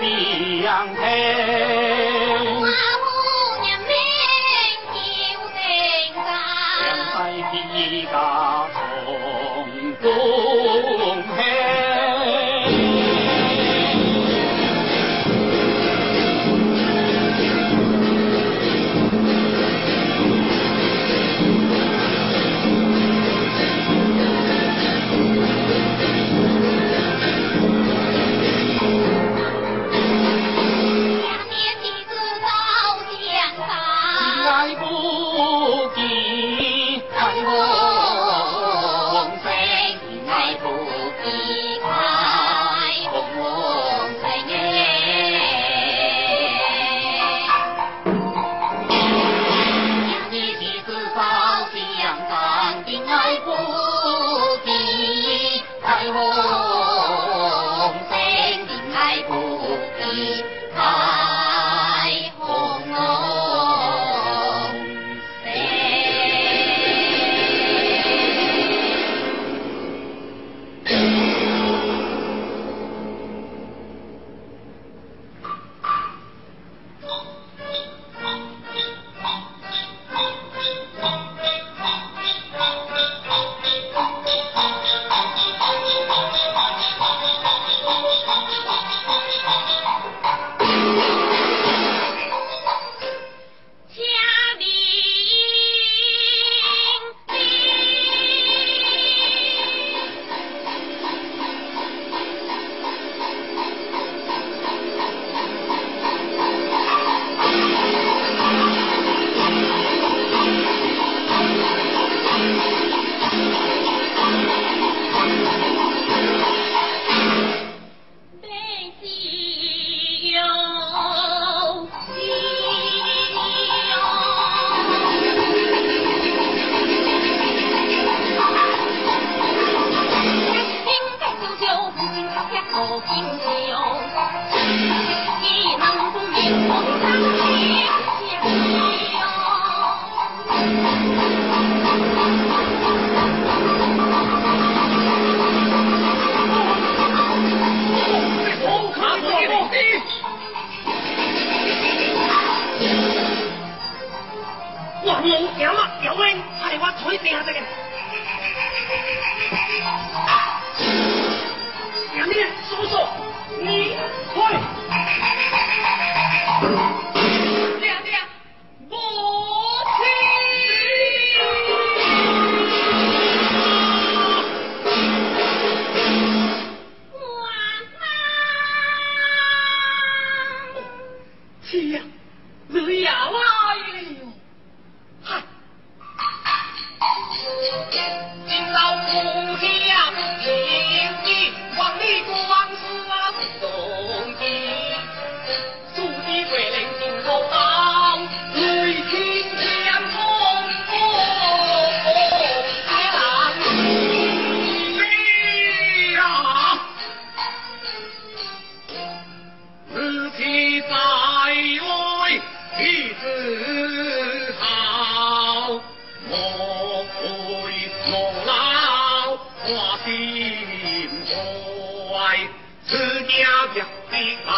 一样黑我冇饼啊，有咩系我腿病下嘅？娘娘，叔叔，你去。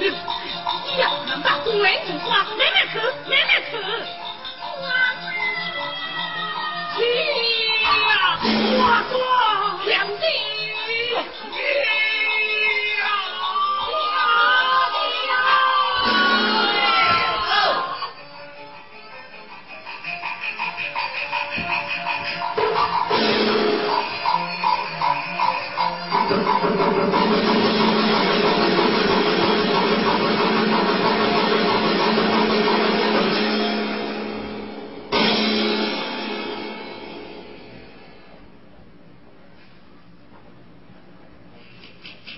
你要能把红莲武装，奶奶去，奶奶去，去呀，我做。